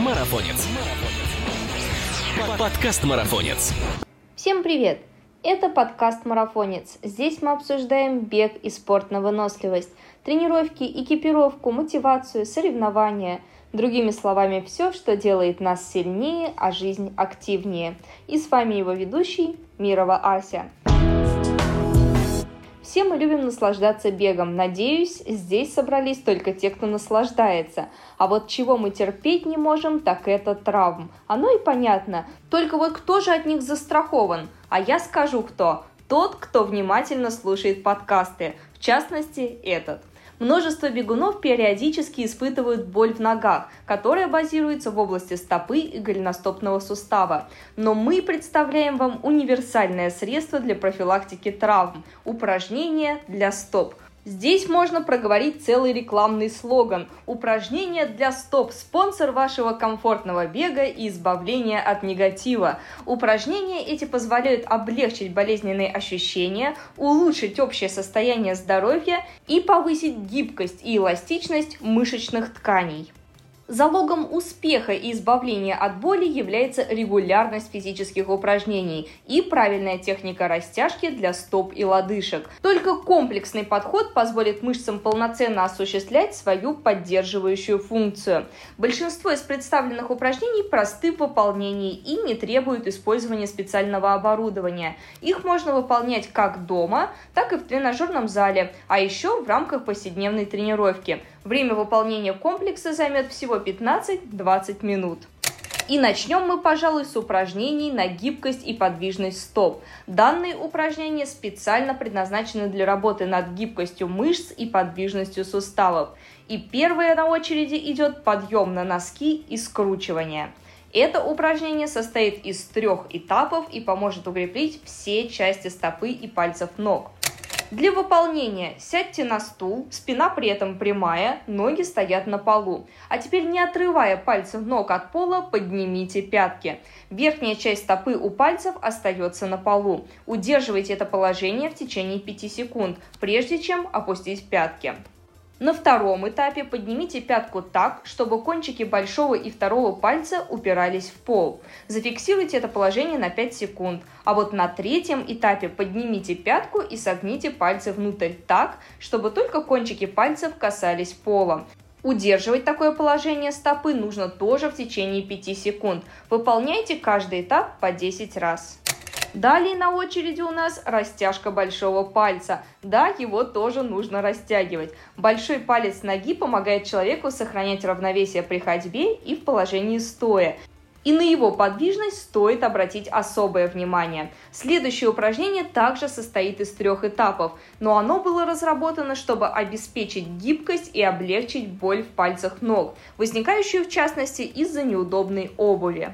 Марафонец. Подкаст Марафонец. Всем привет! Это подкаст «Марафонец». Здесь мы обсуждаем бег и спорт на выносливость, тренировки, экипировку, мотивацию, соревнования. Другими словами, все, что делает нас сильнее, а жизнь активнее. И с вами его ведущий Мирова Ася. Все мы любим наслаждаться бегом. Надеюсь, здесь собрались только те, кто наслаждается. А вот чего мы терпеть не можем, так это травм. Оно и понятно. Только вот кто же от них застрахован? А я скажу кто. Тот, кто внимательно слушает подкасты. В частности, этот. Множество бегунов периодически испытывают боль в ногах, которая базируется в области стопы и голеностопного сустава. Но мы представляем вам универсальное средство для профилактики травм – упражнение для стоп – Здесь можно проговорить целый рекламный слоган «Упражнения для стоп. Спонсор вашего комфортного бега и избавления от негатива». Упражнения эти позволяют облегчить болезненные ощущения, улучшить общее состояние здоровья и повысить гибкость и эластичность мышечных тканей. Залогом успеха и избавления от боли является регулярность физических упражнений и правильная техника растяжки для стоп и лодыжек. Только комплексный подход позволит мышцам полноценно осуществлять свою поддерживающую функцию. Большинство из представленных упражнений просты в выполнении и не требуют использования специального оборудования. Их можно выполнять как дома, так и в тренажерном зале, а еще в рамках повседневной тренировки. Время выполнения комплекса займет всего 15-20 минут. И начнем мы, пожалуй, с упражнений на гибкость и подвижность стоп. Данные упражнения специально предназначены для работы над гибкостью мышц и подвижностью суставов. И первое на очереди идет подъем на носки и скручивание. Это упражнение состоит из трех этапов и поможет укрепить все части стопы и пальцев ног. Для выполнения сядьте на стул, спина при этом прямая, ноги стоят на полу. А теперь не отрывая пальцев ног от пола, поднимите пятки. Верхняя часть стопы у пальцев остается на полу. Удерживайте это положение в течение 5 секунд, прежде чем опустить пятки. На втором этапе поднимите пятку так, чтобы кончики большого и второго пальца упирались в пол. Зафиксируйте это положение на 5 секунд. А вот на третьем этапе поднимите пятку и согните пальцы внутрь так, чтобы только кончики пальцев касались пола. Удерживать такое положение стопы нужно тоже в течение 5 секунд. Выполняйте каждый этап по 10 раз. Далее на очереди у нас растяжка большого пальца. Да, его тоже нужно растягивать. Большой палец ноги помогает человеку сохранять равновесие при ходьбе и в положении стоя. И на его подвижность стоит обратить особое внимание. Следующее упражнение также состоит из трех этапов, но оно было разработано, чтобы обеспечить гибкость и облегчить боль в пальцах ног, возникающую в частности из-за неудобной обуви.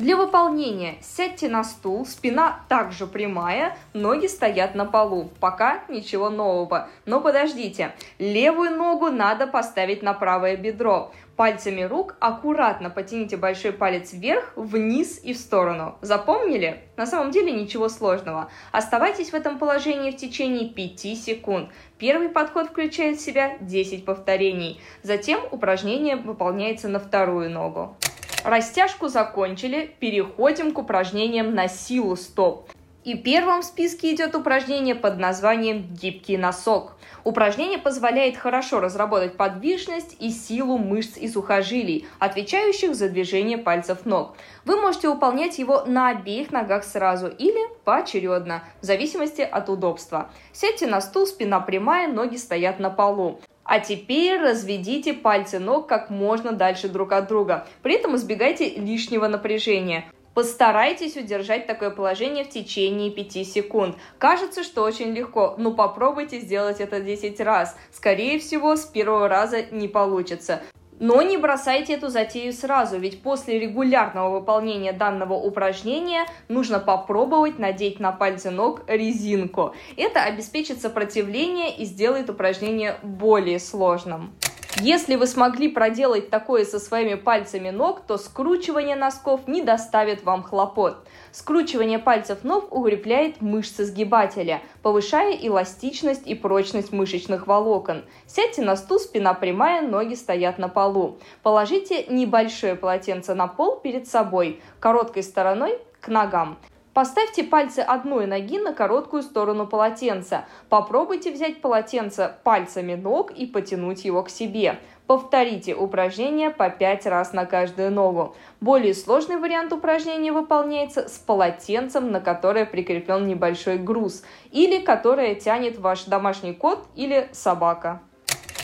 Для выполнения сядьте на стул, спина также прямая, ноги стоят на полу. Пока ничего нового. Но подождите, левую ногу надо поставить на правое бедро. Пальцами рук аккуратно потяните большой палец вверх, вниз и в сторону. Запомнили? На самом деле ничего сложного. Оставайтесь в этом положении в течение 5 секунд. Первый подход включает в себя 10 повторений. Затем упражнение выполняется на вторую ногу. Растяжку закончили, переходим к упражнениям на силу стоп. И первым в списке идет упражнение под названием «Гибкий носок». Упражнение позволяет хорошо разработать подвижность и силу мышц и сухожилий, отвечающих за движение пальцев ног. Вы можете выполнять его на обеих ногах сразу или поочередно, в зависимости от удобства. Сядьте на стул, спина прямая, ноги стоят на полу. А теперь разведите пальцы ног как можно дальше друг от друга. При этом избегайте лишнего напряжения. Постарайтесь удержать такое положение в течение 5 секунд. Кажется, что очень легко, но попробуйте сделать это 10 раз. Скорее всего, с первого раза не получится. Но не бросайте эту затею сразу, ведь после регулярного выполнения данного упражнения нужно попробовать надеть на пальцы ног резинку. Это обеспечит сопротивление и сделает упражнение более сложным. Если вы смогли проделать такое со своими пальцами ног, то скручивание носков не доставит вам хлопот. Скручивание пальцев ног укрепляет мышцы сгибателя, повышая эластичность и прочность мышечных волокон. Сядьте на стул, спина прямая, ноги стоят на полу. Положите небольшое полотенце на пол перед собой, короткой стороной к ногам. Поставьте пальцы одной ноги на короткую сторону полотенца. Попробуйте взять полотенце пальцами ног и потянуть его к себе. Повторите упражнение по 5 раз на каждую ногу. Более сложный вариант упражнения выполняется с полотенцем, на которое прикреплен небольшой груз, или которое тянет ваш домашний кот или собака.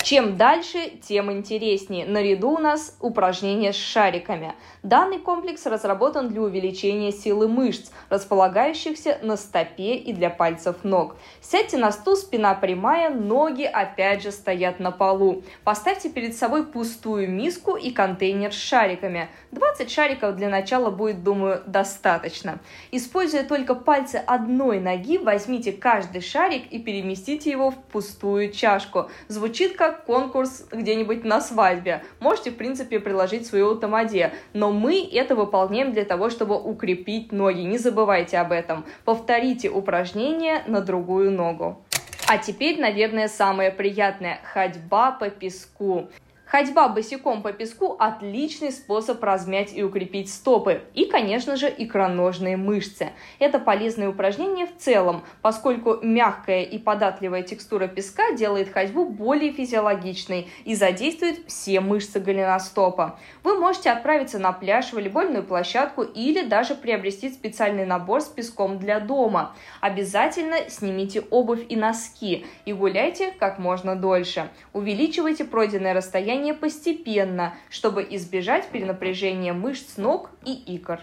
Чем дальше, тем интереснее. Наряду у нас упражнения с шариками. Данный комплекс разработан для увеличения силы мышц, располагающихся на стопе и для пальцев ног. Сядьте на стул, спина прямая, ноги опять же стоят на полу. Поставьте перед собой пустую миску и контейнер с шариками. 20 шариков для начала будет, думаю, достаточно. Используя только пальцы одной ноги, возьмите каждый шарик и переместите его в пустую чашку. Звучит как конкурс где-нибудь на свадьбе. Можете, в принципе, приложить свою тамаде, но мы это выполняем для того, чтобы укрепить ноги. Не забывайте об этом. Повторите упражнение на другую ногу. А теперь, наверное, самое приятное – ходьба по песку. Ходьба босиком по песку – отличный способ размять и укрепить стопы и, конечно же, икроножные мышцы. Это полезное упражнение в целом, поскольку мягкая и податливая текстура песка делает ходьбу более физиологичной и задействует все мышцы голеностопа. Вы можете отправиться на пляж, волейбольную площадку или даже приобрести специальный набор с песком для дома. Обязательно снимите обувь и носки и гуляйте как можно дольше. Увеличивайте пройденное расстояние движение постепенно, чтобы избежать перенапряжения мышц ног и икр.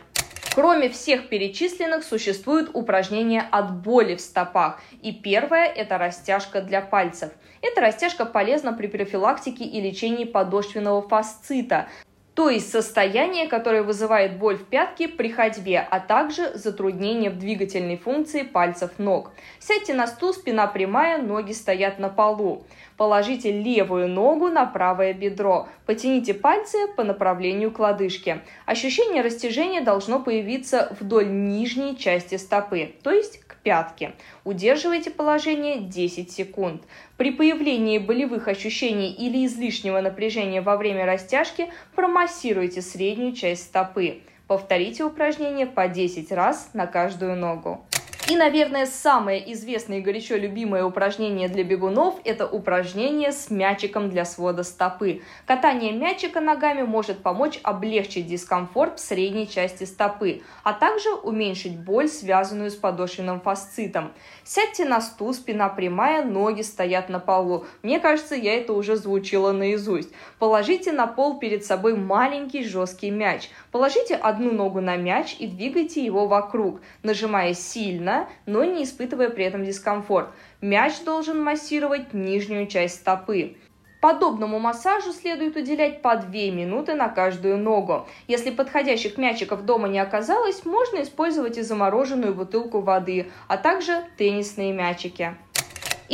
Кроме всех перечисленных, существуют упражнения от боли в стопах. И первое – это растяжка для пальцев. Эта растяжка полезна при профилактике и лечении подошвенного фасцита, то есть состояние, которое вызывает боль в пятке при ходьбе, а также затруднение в двигательной функции пальцев ног. Сядьте на стул, спина прямая, ноги стоят на полу. Положите левую ногу на правое бедро. Потяните пальцы по направлению к лодыжке. Ощущение растяжения должно появиться вдоль нижней части стопы, то есть к пятке. Удерживайте положение 10 секунд. При появлении болевых ощущений или излишнего напряжения во время растяжки промассируйте среднюю часть стопы. Повторите упражнение по 10 раз на каждую ногу. И, наверное, самое известное и горячо любимое упражнение для бегунов – это упражнение с мячиком для свода стопы. Катание мячика ногами может помочь облегчить дискомфорт в средней части стопы, а также уменьшить боль, связанную с подошвенным фасцитом. Сядьте на стул, спина прямая, ноги стоят на полу. Мне кажется, я это уже звучила наизусть. Положите на пол перед собой маленький жесткий мяч. Положите одну ногу на мяч и двигайте его вокруг, нажимая сильно но не испытывая при этом дискомфорт. Мяч должен массировать нижнюю часть стопы. Подобному массажу следует уделять по 2 минуты на каждую ногу. Если подходящих мячиков дома не оказалось, можно использовать и замороженную бутылку воды, а также теннисные мячики.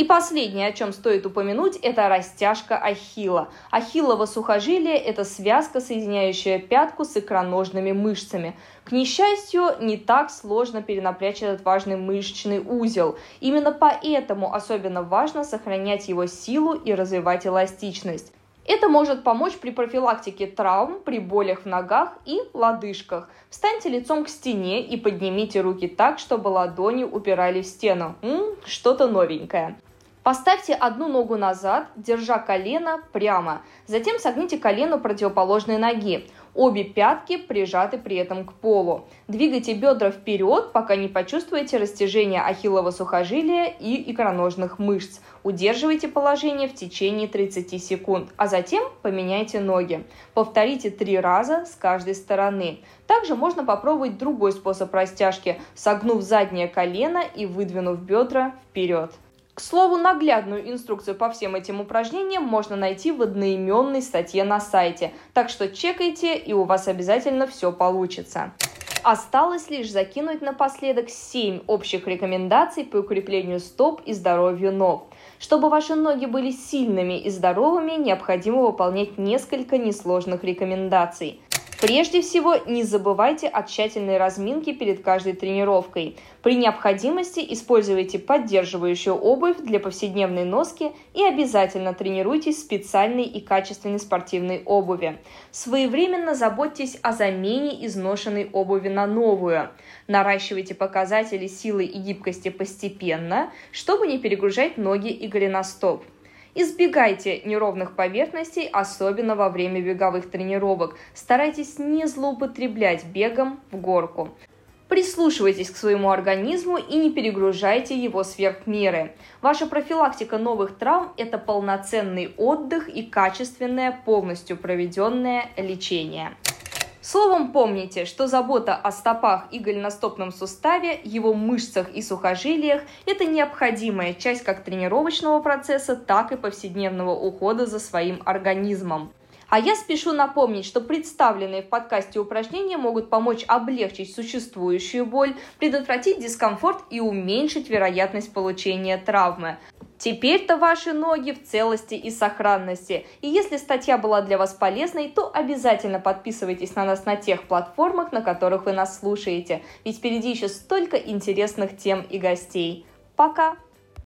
И последнее, о чем стоит упомянуть, это растяжка ахилла. Ахиллово сухожилие – это связка, соединяющая пятку с икроножными мышцами. К несчастью, не так сложно перенапрячь этот важный мышечный узел. Именно поэтому особенно важно сохранять его силу и развивать эластичность. Это может помочь при профилактике травм, при болях в ногах и лодыжках. Встаньте лицом к стене и поднимите руки так, чтобы ладони упирали в стену. что-то новенькое. Поставьте одну ногу назад, держа колено прямо. Затем согните колено противоположной ноги. Обе пятки прижаты при этом к полу. Двигайте бедра вперед, пока не почувствуете растяжение ахиллова сухожилия и икроножных мышц. Удерживайте положение в течение 30 секунд, а затем поменяйте ноги. Повторите три раза с каждой стороны. Также можно попробовать другой способ растяжки, согнув заднее колено и выдвинув бедра вперед. К слову, наглядную инструкцию по всем этим упражнениям можно найти в одноименной статье на сайте, так что чекайте, и у вас обязательно все получится. Осталось лишь закинуть напоследок 7 общих рекомендаций по укреплению стоп и здоровью ног. Чтобы ваши ноги были сильными и здоровыми, необходимо выполнять несколько несложных рекомендаций. Прежде всего, не забывайте о тщательной разминке перед каждой тренировкой. При необходимости используйте поддерживающую обувь для повседневной носки и обязательно тренируйтесь в специальной и качественной спортивной обуви. Своевременно заботьтесь о замене изношенной обуви на новую. Наращивайте показатели силы и гибкости постепенно, чтобы не перегружать ноги и голеностоп. Избегайте неровных поверхностей, особенно во время беговых тренировок. Старайтесь не злоупотреблять бегом в горку. Прислушивайтесь к своему организму и не перегружайте его сверх меры. Ваша профилактика новых травм – это полноценный отдых и качественное, полностью проведенное лечение. Словом, помните, что забота о стопах и голеностопном суставе, его мышцах и сухожилиях – это необходимая часть как тренировочного процесса, так и повседневного ухода за своим организмом. А я спешу напомнить, что представленные в подкасте упражнения могут помочь облегчить существующую боль, предотвратить дискомфорт и уменьшить вероятность получения травмы. Теперь-то ваши ноги в целости и сохранности. И если статья была для вас полезной, то обязательно подписывайтесь на нас на тех платформах, на которых вы нас слушаете. Ведь впереди еще столько интересных тем и гостей. Пока!